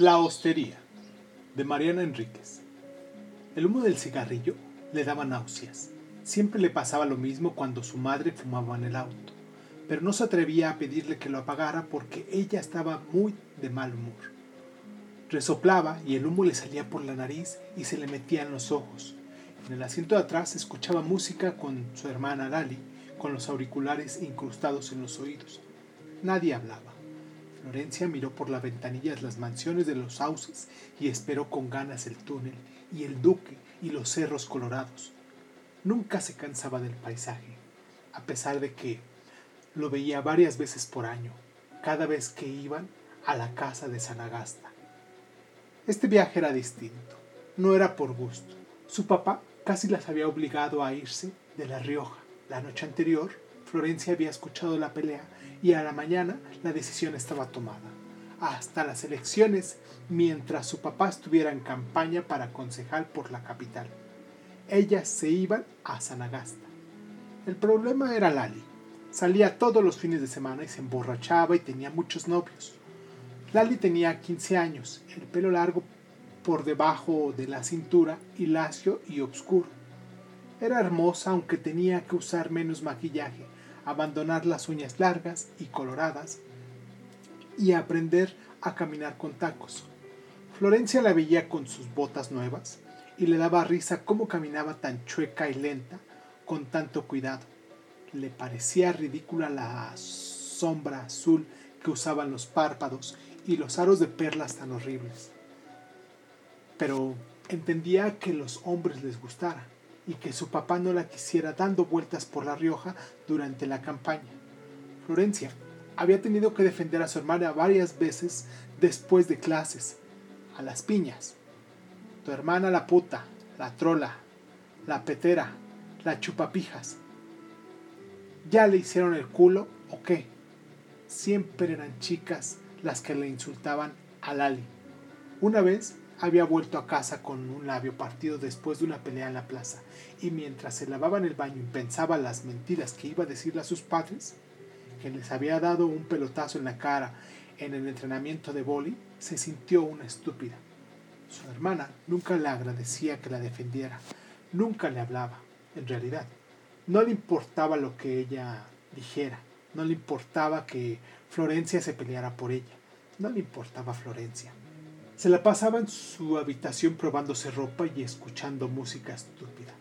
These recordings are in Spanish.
La hostería de Mariana Enríquez. El humo del cigarrillo le daba náuseas. Siempre le pasaba lo mismo cuando su madre fumaba en el auto, pero no se atrevía a pedirle que lo apagara porque ella estaba muy de mal humor. Resoplaba y el humo le salía por la nariz y se le metía en los ojos. En el asiento de atrás escuchaba música con su hermana Lali, con los auriculares incrustados en los oídos. Nadie hablaba. Florencia miró por la ventanilla las mansiones de los sauces y esperó con ganas el túnel y el duque y los cerros colorados. Nunca se cansaba del paisaje, a pesar de que lo veía varias veces por año, cada vez que iban a la casa de Sanagasta. Este viaje era distinto, no era por gusto. Su papá casi las había obligado a irse de La Rioja. La noche anterior, Florencia había escuchado la pelea y a la mañana la decisión estaba tomada. Hasta las elecciones, mientras su papá estuviera en campaña para concejal por la capital. Ellas se iban a Sanagasta. El problema era Lali. Salía todos los fines de semana y se emborrachaba y tenía muchos novios. Lali tenía 15 años, el pelo largo por debajo de la cintura y lacio y oscuro. Era hermosa aunque tenía que usar menos maquillaje abandonar las uñas largas y coloradas y aprender a caminar con tacos. Florencia la veía con sus botas nuevas y le daba risa cómo caminaba tan chueca y lenta con tanto cuidado. Le parecía ridícula la sombra azul que usaban los párpados y los aros de perlas tan horribles. Pero entendía que los hombres les gustara y que su papá no la quisiera dando vueltas por La Rioja durante la campaña. Florencia había tenido que defender a su hermana varias veces después de clases, a las piñas. Tu hermana la puta, la trola, la petera, la chupapijas. ¿Ya le hicieron el culo o qué? Siempre eran chicas las que le insultaban a Lali. Una vez había vuelto a casa con un labio partido después de una pelea en la plaza, y mientras se lavaba en el baño y pensaba las mentiras que iba a decirle a sus padres, que les había dado un pelotazo en la cara en el entrenamiento de boli, se sintió una estúpida. Su hermana nunca le agradecía que la defendiera, nunca le hablaba, en realidad. No le importaba lo que ella dijera, no le importaba que Florencia se peleara por ella, no le importaba Florencia. Se la pasaba en su habitación probándose ropa y escuchando música estúpida.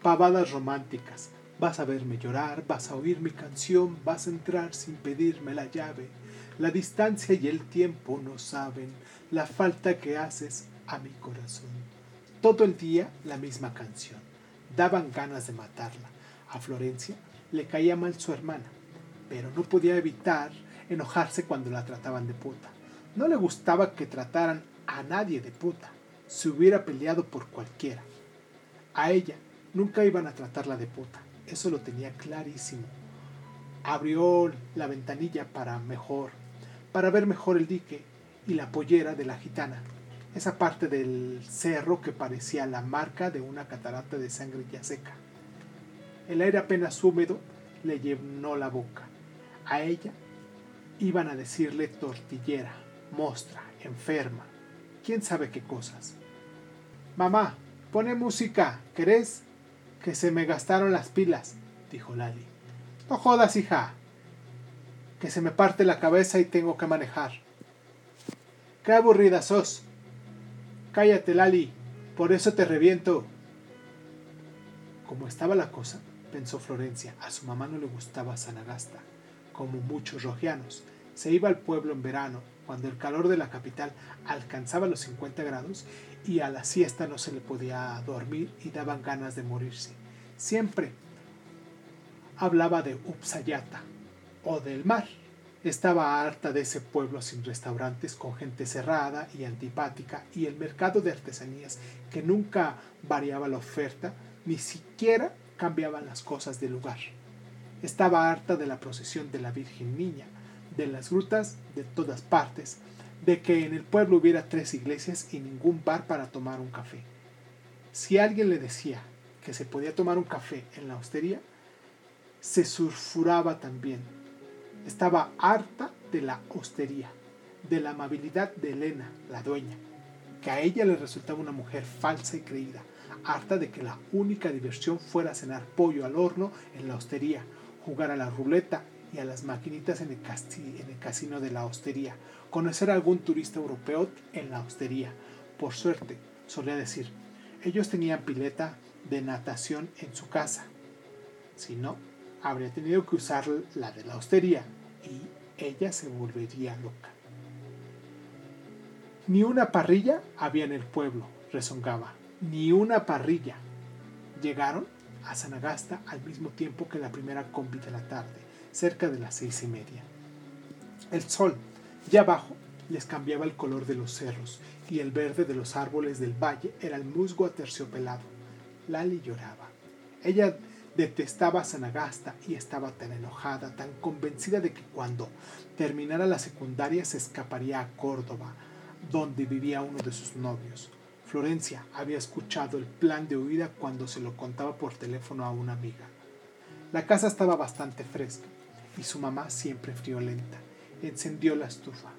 Pavadas románticas. Vas a verme llorar, vas a oír mi canción, vas a entrar sin pedirme la llave. La distancia y el tiempo no saben la falta que haces a mi corazón. Todo el día la misma canción. Daban ganas de matarla. A Florencia le caía mal su hermana, pero no podía evitar enojarse cuando la trataban de puta. No le gustaba que trataran a nadie de puta. Se hubiera peleado por cualquiera. A ella nunca iban a tratarla de puta. Eso lo tenía clarísimo. Abrió la ventanilla para mejor, para ver mejor el dique y la pollera de la gitana. Esa parte del cerro que parecía la marca de una catarata de sangre ya seca. El aire apenas húmedo le llenó la boca. A ella iban a decirle tortillera, mostra, enferma, quién sabe qué cosas. Mamá, pone música, ¿querés? Que se me gastaron las pilas, dijo Lali. No jodas, hija. Que se me parte la cabeza y tengo que manejar. Qué aburrida sos. Cállate, Lali, por eso te reviento. Como estaba la cosa, pensó Florencia, a su mamá no le gustaba Sanagasta, como muchos rojianos. Se iba al pueblo en verano, cuando el calor de la capital alcanzaba los 50 grados y a la siesta no se le podía dormir y daban ganas de morirse. Siempre hablaba de Upsayata o del mar. Estaba harta de ese pueblo sin restaurantes, con gente cerrada y antipática, y el mercado de artesanías que nunca variaba la oferta, ni siquiera cambiaban las cosas de lugar. Estaba harta de la procesión de la Virgen Niña, de las grutas de todas partes, de que en el pueblo hubiera tres iglesias y ningún bar para tomar un café. Si alguien le decía que se podía tomar un café en la hostería, se surfuraba también. Estaba harta de la hostería. de la amabilidad de Elena, la dueña, que a ella le resultaba una mujer falsa y creída, harta de que la única diversión fuera cenar pollo al horno en la hostería, jugar a la ruleta y a las maquinitas en el, casino de la hostería, conocer a algún turista europeo en la hostería. Por suerte, solía decir, ellos tenían pileta de natación en su casa. Si no, habría tenido que usar la de la hostería y ella se volvería loca. Ni una parrilla había en el pueblo, rezongaba. Ni una parrilla. Llegaron a Sanagasta al mismo tiempo que la primera combi de la tarde, cerca de las seis y media. El sol, ya abajo, les cambiaba el color de los cerros y el verde de los árboles del valle era el musgo aterciopelado. Lali lloraba. Ella detestaba a Sanagasta y estaba tan enojada, tan convencida de que cuando terminara la secundaria se escaparía a Córdoba, donde vivía uno de sus novios. Florencia había escuchado el plan de huida cuando se lo contaba por teléfono a una amiga. La casa estaba bastante fresca y su mamá siempre friolenta. Encendió la estufa.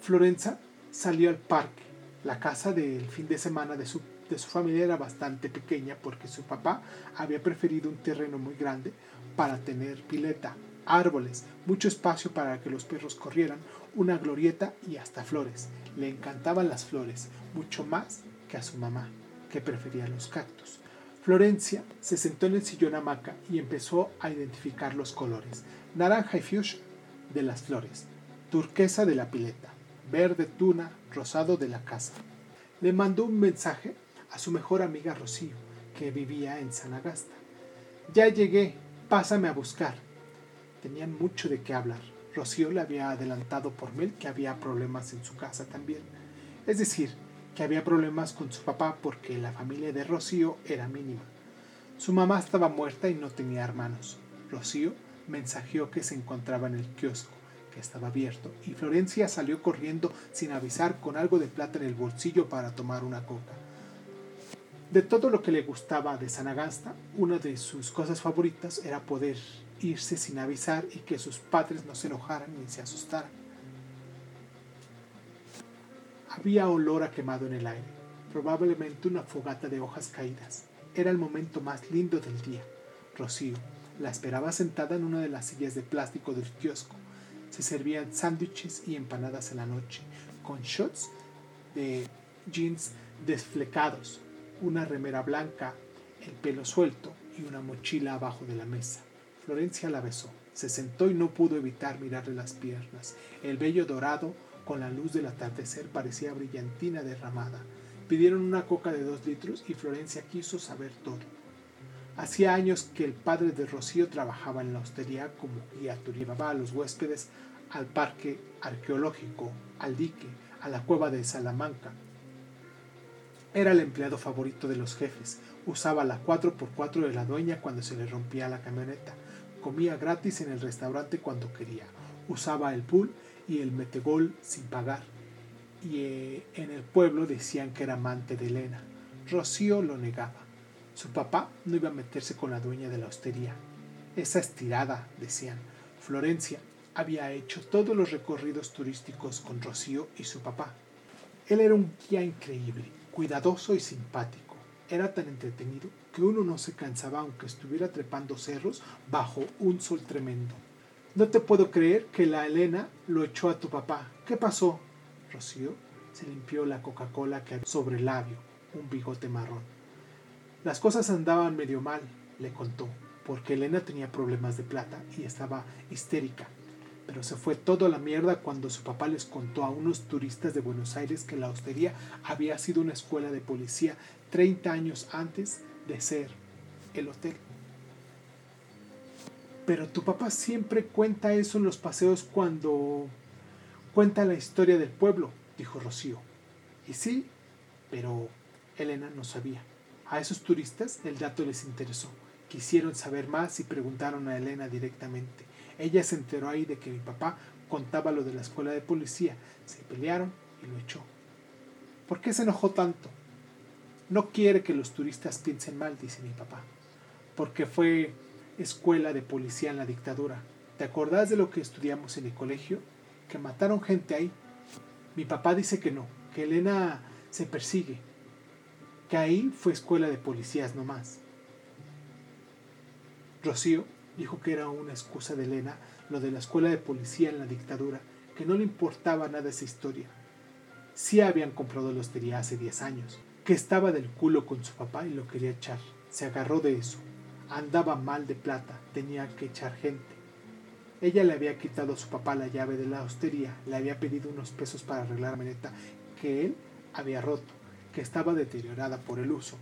Florencia salió al parque. La casa del fin de semana de su, de su familia era bastante pequeña porque su papá había preferido un terreno muy grande para tener pileta, árboles, mucho espacio para que los perros corrieran, una glorieta y hasta flores. Le encantaban las flores, mucho más que a su mamá, que prefería los cactus. Florencia se sentó en el sillón hamaca y empezó a identificar los colores, naranja y fuchsia de las flores, turquesa de la pileta, verde tuna, rosado de la casa. Le mandó un mensaje a su mejor amiga Rocío, que vivía en Sanagasta. Ya llegué, pásame a buscar. Tenían mucho de qué hablar. Rocío le había adelantado por mail que había problemas en su casa también. Es decir, que había problemas con su papá porque la familia de Rocío era mínima. Su mamá estaba muerta y no tenía hermanos. Rocío mensajeó que se encontraba en el kiosco, que estaba abierto, y Florencia salió corriendo sin avisar con algo de plata en el bolsillo para tomar una coca. De todo lo que le gustaba de Sanagasta, una de sus cosas favoritas era poder irse sin avisar y que sus padres no se enojaran ni se asustaran. Había olor a quemado en el aire, probablemente una fogata de hojas caídas. Era el momento más lindo del día. Rocío la esperaba sentada en una de las sillas de plástico del kiosco. Se servían sándwiches y empanadas en la noche, con shots de jeans desflecados, una remera blanca, el pelo suelto y una mochila abajo de la mesa. Florencia la besó. Se sentó y no pudo evitar mirarle las piernas. El vello dorado con la luz del atardecer parecía brillantina derramada. Pidieron una coca de dos litros y Florencia quiso saber todo. Hacía años que el padre de Rocío trabajaba en la hostería como guía Llevaba a los huéspedes al parque arqueológico, al dique, a la cueva de Salamanca. Era el empleado favorito de los jefes. Usaba la 4x4 de la dueña cuando se le rompía la camioneta. Comía gratis en el restaurante cuando quería. Usaba el pool y el metegol sin pagar. Y eh, en el pueblo decían que era amante de Elena. Rocío lo negaba. Su papá no iba a meterse con la dueña de la hostería. Esa estirada, decían. Florencia había hecho todos los recorridos turísticos con Rocío y su papá. Él era un guía increíble, cuidadoso y simpático. Era tan entretenido que uno no se cansaba aunque estuviera trepando cerros bajo un sol tremendo. No te puedo creer que la Elena lo echó a tu papá. ¿Qué pasó? Rocío se limpió la Coca-Cola que había sobre el labio, un bigote marrón. Las cosas andaban medio mal, le contó, porque Elena tenía problemas de plata y estaba histérica. Pero se fue todo a la mierda cuando su papá les contó a unos turistas de Buenos Aires que la hostería había sido una escuela de policía 30 años antes de ser el hotel. Pero tu papá siempre cuenta eso en los paseos cuando cuenta la historia del pueblo, dijo Rocío. Y sí, pero Elena no sabía. A esos turistas el dato les interesó. Quisieron saber más y preguntaron a Elena directamente. Ella se enteró ahí de que mi papá contaba lo de la escuela de policía. Se pelearon y lo echó. ¿Por qué se enojó tanto? No quiere que los turistas piensen mal, dice mi papá. Porque fue escuela de policía en la dictadura. ¿Te acordás de lo que estudiamos en el colegio? Que mataron gente ahí. Mi papá dice que no, que Elena se persigue, ahí fue escuela de policías nomás. Rocío dijo que era una excusa de Elena lo de la escuela de policía en la dictadura, que no le importaba nada esa historia. Sí habían comprado la hostería hace 10 años, que estaba del culo con su papá y lo quería echar. Se agarró de eso. Andaba mal de plata, tenía que echar gente. Ella le había quitado a su papá la llave de la hostería, le había pedido unos pesos para arreglar la maneta que él había roto, que estaba deteriorada por el uso,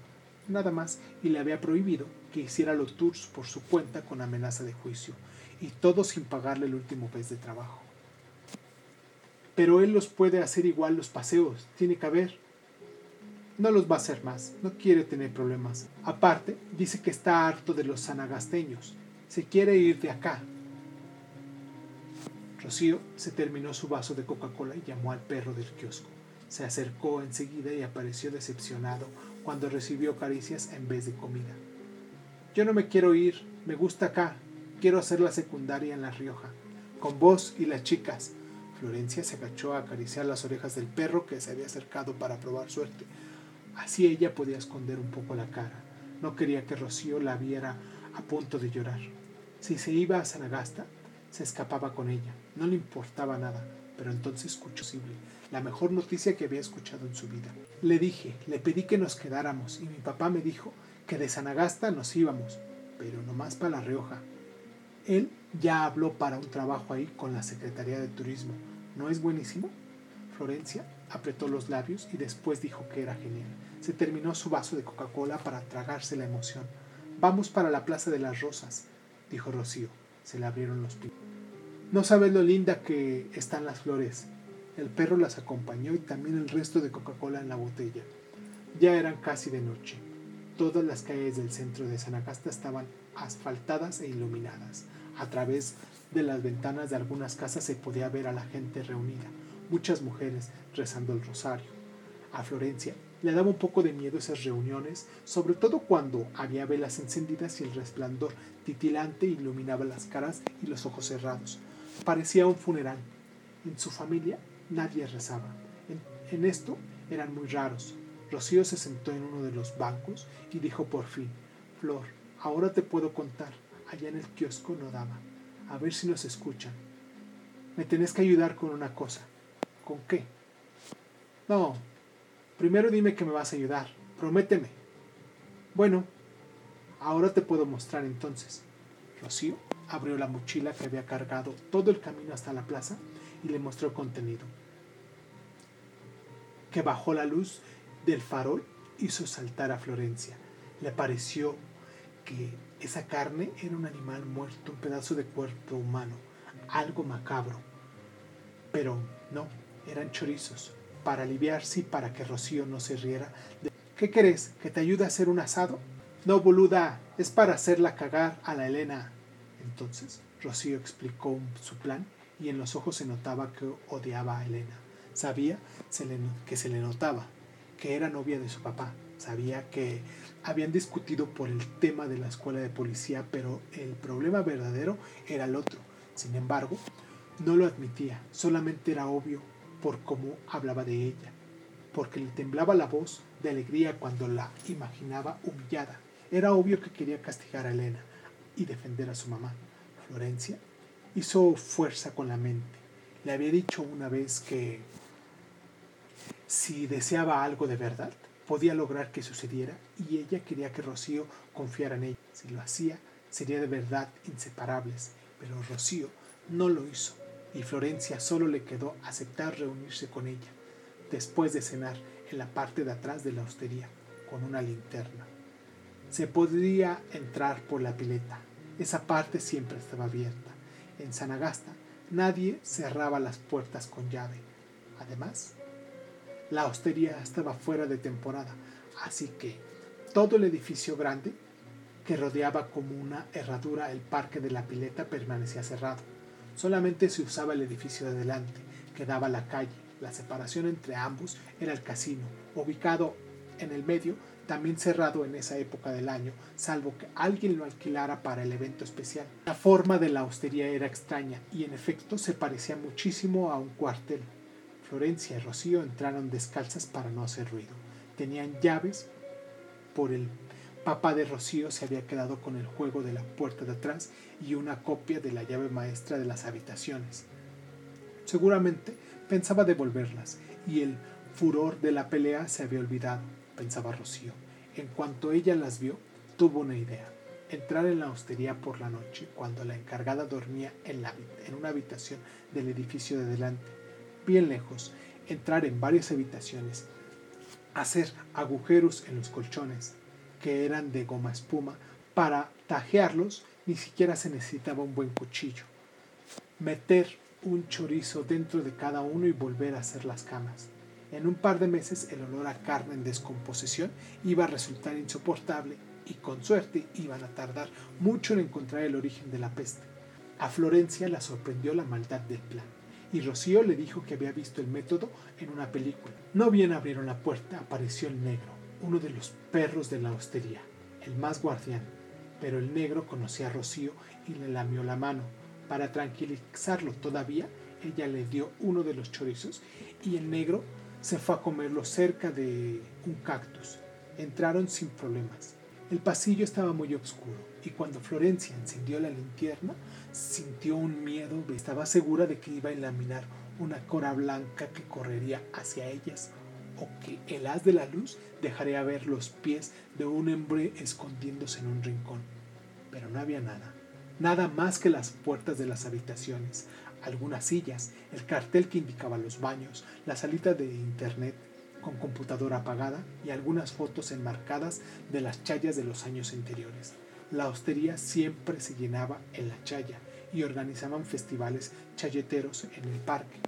nada más, y le había prohibido que hiciera los tours por su cuenta con amenaza de juicio, y todo sin pagarle el último mes de trabajo. Pero él los puede hacer igual los paseos, tiene que haber. No los va a hacer más, no quiere tener problemas. Aparte, dice que está harto de los sanagasteños, se quiere ir de acá. Rocío se terminó su vaso de Coca-Cola y llamó al perro del kiosco. Se acercó enseguida y apareció decepcionado cuando recibió caricias en vez de comida. Yo no me quiero ir, me gusta acá, quiero hacer la secundaria en La Rioja, con vos y las chicas. Florencia se agachó a acariciar las orejas del perro que se había acercado para probar suerte. Así ella podía esconder un poco la cara. No quería que Rocío la viera a punto de llorar. Si se iba a Sanagasta, se escapaba con ella. No le importaba nada, pero entonces escuchó la mejor noticia que había escuchado en su vida. Le dije, le pedí que nos quedáramos y mi papá me dijo que de Sanagasta nos íbamos, pero nomás para La Rioja. Él ya habló para un trabajo ahí con la Secretaría de Turismo. ¿No es buenísimo? Florencia apretó los labios y después dijo que era genial. Se terminó su vaso de Coca-Cola para tragarse la emoción. Vamos para la Plaza de las Rosas, dijo Rocío. Se le abrieron los pies. No sabes lo linda que están las flores. El perro las acompañó y también el resto de Coca-Cola en la botella. Ya eran casi de noche. Todas las calles del centro de Sanagasta estaban asfaltadas e iluminadas. A través de las ventanas de algunas casas se podía ver a la gente reunida, muchas mujeres rezando el rosario. A Florencia le daba un poco de miedo esas reuniones, sobre todo cuando había velas encendidas y el resplandor titilante iluminaba las caras y los ojos cerrados. Parecía un funeral. En su familia nadie rezaba. En, esto eran muy raros. Rocío se sentó en uno de los bancos y dijo por fin, Flor, ahora te puedo contar. Allá en el kiosco no daba. A ver si nos escuchan. Me tenés que ayudar con una cosa. ¿Con qué? No. Primero dime que me vas a ayudar. Prométeme. Bueno, ahora te puedo mostrar entonces. Rocío abrió la mochila que había cargado todo el camino hasta la plaza y le mostró contenido. Que bajó la luz del farol hizo saltar a Florencia. Le pareció que esa carne era un animal muerto, un pedazo de cuerpo humano, algo macabro. Pero no, eran chorizos, para aliviarse y para que Rocío no se riera. ¿Qué querés? ¿Que te ayude a hacer un asado? No, boluda, es para hacerla cagar a la Elena. Entonces Rocío explicó su plan y en los ojos se notaba que odiaba a Elena. Sabía que se le notaba, que era novia de su papá. Sabía que habían discutido por el tema de la escuela de policía, pero el problema verdadero era el otro. Sin embargo, no lo admitía, solamente era obvio por cómo hablaba de ella, porque le temblaba la voz de alegría cuando la imaginaba humillada. Era obvio que quería castigar a Elena y defender a su mamá. Florencia hizo fuerza con la mente. Le había dicho una vez que si deseaba algo de verdad, podía lograr que sucediera y ella quería que Rocío confiara en ella. Si lo hacía, sería de verdad inseparables, pero Rocío no lo hizo y Florencia solo le quedó aceptar reunirse con ella, después de cenar en la parte de atrás de la hostería, con una linterna. Se podría entrar por la pileta, esa parte siempre estaba abierta. En Sanagasta nadie cerraba las puertas con llave. Además, la hostería estaba fuera de temporada, así que todo el edificio grande que rodeaba como una herradura el parque de la pileta permanecía cerrado. Solamente se usaba el edificio de delante, que daba a la calle. La separación entre ambos era el casino, ubicado en el medio, también cerrado en esa época del año, salvo que alguien lo alquilara para el evento especial. La forma de la hostería era extraña y en efecto se parecía muchísimo a un cuartel. Florencia y Rocío entraron descalzas para no hacer ruido. Tenían llaves por el papá de Rocío se había quedado con el juego de la puerta de atrás y una copia de la llave maestra de las habitaciones. Seguramente pensaba devolverlas y el furor de la pelea se había olvidado, pensaba Rocío. En cuanto ella las vio, tuvo una idea. Entrar en la hostería por la noche, cuando la encargada dormía en, la, en una habitación del edificio de delante, bien lejos, entrar en varias habitaciones, hacer agujeros en los colchones, que eran de goma espuma, para tajearlos ni siquiera se necesitaba un buen cuchillo. Meter un chorizo dentro de cada uno y volver a hacer las camas. En un par de meses el olor a carne en descomposición iba a resultar insoportable y con suerte iban a tardar mucho en encontrar el origen de la peste. A Florencia la sorprendió la maldad del plan y Rocío le dijo que había visto el método en una película. No bien abrieron la puerta, apareció el negro, uno de los perros de la hostería, el más guardián. Pero el negro conocía a Rocío y le lamió la mano. Para tranquilizarlo todavía, ella le dio uno de los chorizos y el negro se fue a comerlo cerca de un cactus. Entraron sin problemas. El pasillo estaba muy oscuro y cuando Florencia encendió la linterna, sintió un miedo. Estaba segura de que iba a ilaminar una cora blanca que correría hacia ellas o que el haz de la luz dejaría ver los pies de un hombre escondiéndose en un rincón. Pero no había nada, nada más que las puertas de las habitaciones, algunas sillas, el cartel que indicaba los baños, la salita de internet con computadora apagada y algunas fotos enmarcadas de las chayas de los años anteriores. La hostería siempre se llenaba en la chaya y organizaban festivales chayeteros en el parque.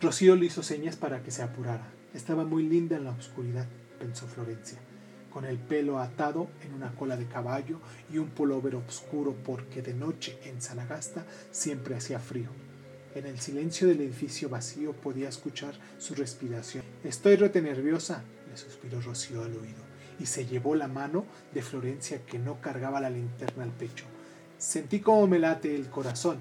Rocío le hizo señas para que se apurara. Estaba muy linda en la oscuridad, pensó Florencia con el pelo atado en una cola de caballo y un pullover oscuro porque de noche en Sanagasta siempre hacía frío. En el silencio del edificio vacío podía escuchar su respiración. Estoy rete nerviosa, le suspiró Rocío al oído, y se llevó la mano de Florencia que no cargaba la linterna al pecho. Sentí cómo me late el corazón.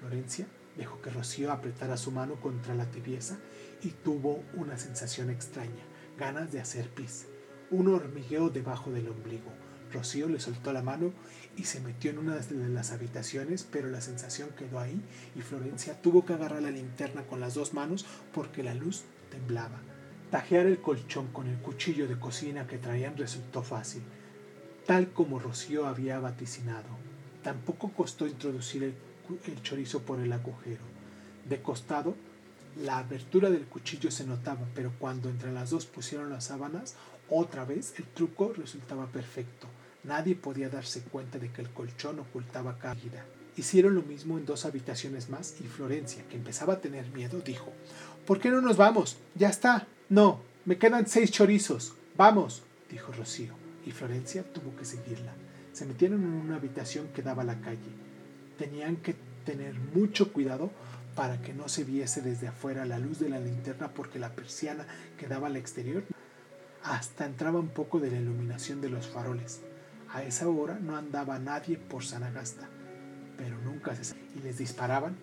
Florencia dejó que Rocío apretara su mano contra la tibieza y tuvo una sensación extraña, ganas de hacer pis un hormigueo debajo del ombligo. Rocío le soltó la mano y se metió en una de las habitaciones, pero la sensación quedó ahí y Florencia tuvo que agarrar la linterna con las dos manos porque la luz temblaba. Tajear el colchón con el cuchillo de cocina que traían resultó fácil, tal como Rocío había vaticinado. Tampoco costó introducir el, el chorizo por el agujero. De costado, la abertura del cuchillo se notaba, pero cuando entre las dos pusieron las sábanas, otra vez el truco resultaba perfecto. Nadie podía darse cuenta de que el colchón ocultaba caída. Hicieron lo mismo en dos habitaciones más y Florencia, que empezaba a tener miedo, dijo, ¿Por qué no nos vamos? Ya está. No, me quedan seis chorizos. Vamos, dijo Rocío, y Florencia tuvo que seguirla. Se metieron en una habitación que daba a la calle. Tenían que tener mucho cuidado para que no se viese desde afuera la luz de la linterna porque la persiana que daba al exterior hasta entraba un poco de la iluminación de los faroles. A esa hora no andaba nadie por Sanagasta, pero nunca se y les disparaban.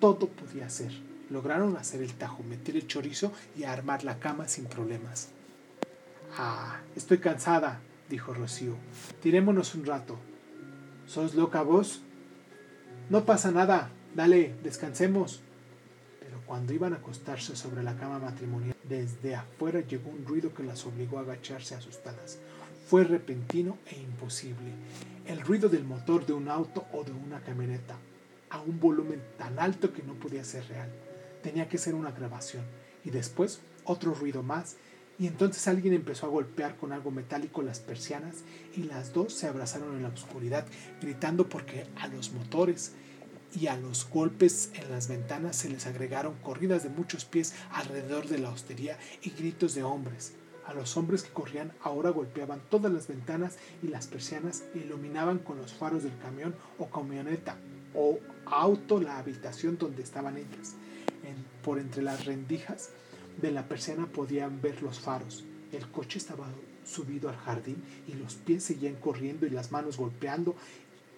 Todo podía ser. Lograron hacer el tajo, meter el chorizo y armar la cama sin problemas. Ah, estoy cansada, dijo Rocío. Tirémonos un rato. ¿Sos loca vos? No pasa nada. Dale, descansemos. Cuando iban a acostarse sobre la cama matrimonial, desde afuera llegó un ruido que las obligó a agacharse asustadas. Fue repentino e imposible. El ruido del motor de un auto o de una camioneta, a un volumen tan alto que no podía ser real. Tenía que ser una grabación. Y después otro ruido más, y entonces alguien empezó a golpear con algo metálico las persianas y las dos se abrazaron en la oscuridad, gritando porque a los motores y a los golpes en las ventanas se les agregaron corridas de muchos pies alrededor de la hostería y gritos de hombres. A los hombres que corrían ahora golpeaban todas las ventanas y las persianas e iluminaban con los faros del camión o camioneta o auto la habitación donde estaban ellas. por entre las rendijas de la persiana podían ver los faros. El coche estaba subido al jardín y los pies seguían corriendo y las manos golpeando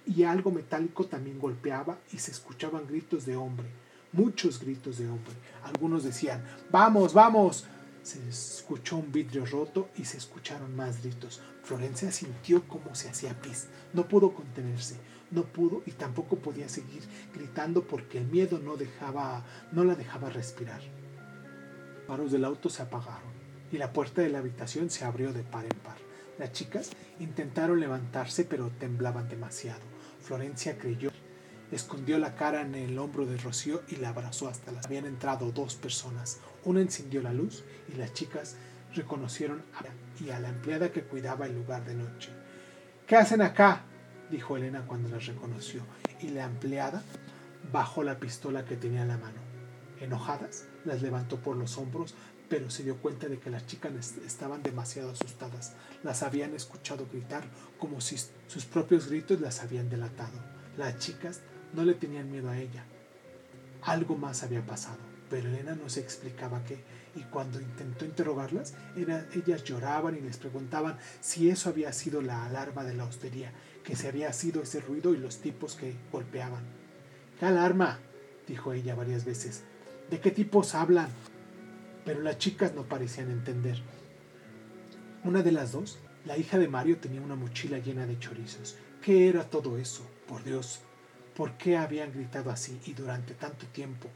y algo metálico también golpeaba y se escuchaban gritos de hombre, muchos gritos de hombre. Algunos decían, vamos, vamos. Se escuchó un vidrio roto y se escucharon más gritos. Florencia sintió como se hacía pis. No pudo contenerse, no pudo y tampoco podía seguir gritando porque el miedo no, dejaba, no la dejaba respirar. Los faros del auto se apagaron y la puerta de la habitación se abrió de par en par. Las chicas intentaron levantarse pero temblaban demasiado. Florencia creyó, escondió la cara en el hombro de Rocío y la abrazó hasta las. Habían entrado dos personas. Una encendió la luz y las chicas reconocieron a y a la empleada que cuidaba el lugar de noche. ¿Qué hacen acá? dijo Elena cuando las reconoció, y la empleada bajó la pistola que tenía en la mano. Enojadas, las levantó por los hombros, pero se dio cuenta de que las chicas estaban demasiado asustadas. Las habían escuchado gritar como si sus propios gritos las habían delatado. Las chicas no le tenían miedo a ella. Algo más había pasado, pero Elena no se explicaba qué, y cuando intentó interrogarlas, ellas lloraban y les preguntaban si eso había sido la alarma de la hostería, que se había sido ese ruido y los tipos que golpeaban. ¿Qué alarma? dijo ella varias veces. ¿De qué tipos hablan? Pero las chicas no parecían entender. Una de las dos, la hija de Mario, tenía una mochila llena de chorizos. ¿Qué era todo eso? Por Dios. ¿Por qué habían gritado así y durante tanto tiempo?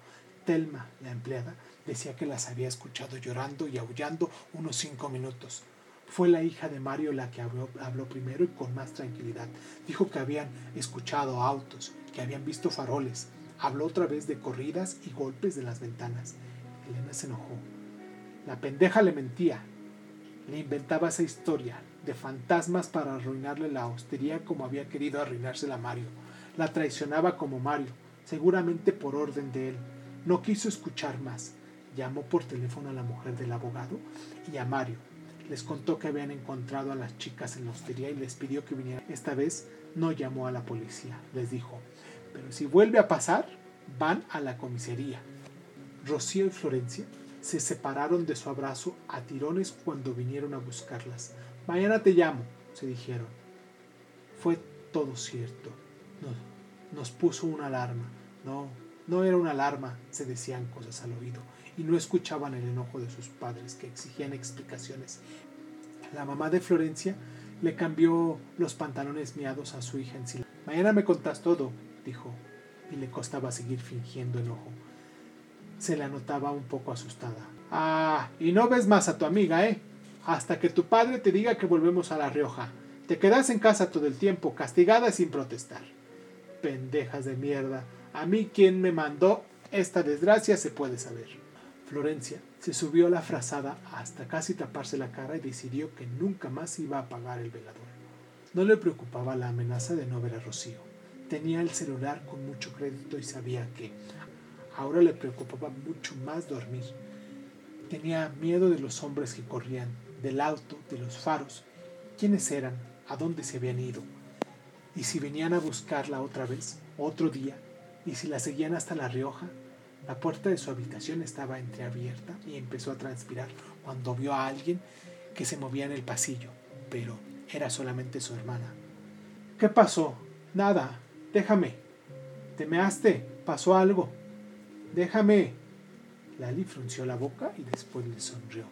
Telma, la empleada, decía que las había escuchado llorando y aullando unos cinco minutos. Fue la hija de Mario la que habló, habló, primero y con más tranquilidad. Dijo que habían escuchado autos, que habían visto faroles. Habló otra vez de corridas y golpes de las ventanas. Elena se enojó. La pendeja le mentía. Le inventaba esa historia de fantasmas para arruinarle la hostería como había querido arruinársela a Mario. La traicionaba como Mario, seguramente por orden de él. No quiso escuchar más. Llamó por teléfono a la mujer del abogado y a Mario. Les contó que habían encontrado a las chicas en la hostería y les pidió que vinieran. Esta vez no llamó a la policía. Les dijo, pero si vuelve a pasar, van a la comisaría. Rocío y Florencia se separaron de su abrazo a tirones cuando vinieron a buscarlas. Mañana te llamo, se dijeron. Fue todo cierto. nos puso una alarma. No, no era una alarma, se decían cosas al oído y no escuchaban el enojo de sus padres que exigían explicaciones. La mamá de Florencia le cambió los pantalones miados a su hija en silencio. Mañana me contás todo, dijo, y le costaba seguir fingiendo enojo. Se la notaba un poco asustada. Ah, y no ves más a tu amiga, ¿eh? Hasta que tu padre te diga que volvemos a La Rioja. Te quedas en casa todo el tiempo, castigada sin protestar. Pendejas de mierda. A mí quien me mandó esta desgracia se puede saber. Florencia se subió a la frazada hasta casi taparse la cara y decidió que nunca más iba a apagar el velador. No le preocupaba la amenaza de no ver a Rocío. Tenía el celular con mucho crédito y sabía que ahora le preocupaba mucho más dormir. Tenía miedo de los hombres que corrían, del auto, de los faros. ¿Quiénes eran? ¿A dónde se habían ido? ¿Y si venían a buscarla otra vez, otro día? ¿Y si la seguían hasta La Rioja? La puerta de su habitación estaba entreabierta y empezó a transpirar cuando vio a alguien que se movía en el pasillo, pero era solamente su hermana. ¿Qué pasó? Nada. Déjame. ¿Te measte? ¿Pasó algo? Déjame. Lali frunció la boca y después le sonrió.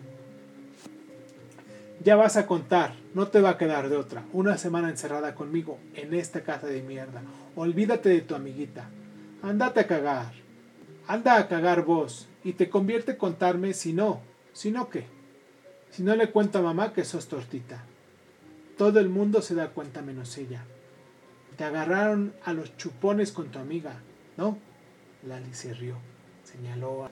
Ya vas a contar, no te va a quedar de otra. Una semana encerrada conmigo en esta casa de mierda. Olvídate de tu amiguita. Andate a cagar. Anda a cagar vos y te convierte contarme si no, si no qué. Si no le cuento a mamá que sos tortita. Todo el mundo se da cuenta menos ella. Te agarraron a los chupones con tu amiga, ¿no? Lali se rió, señaló a...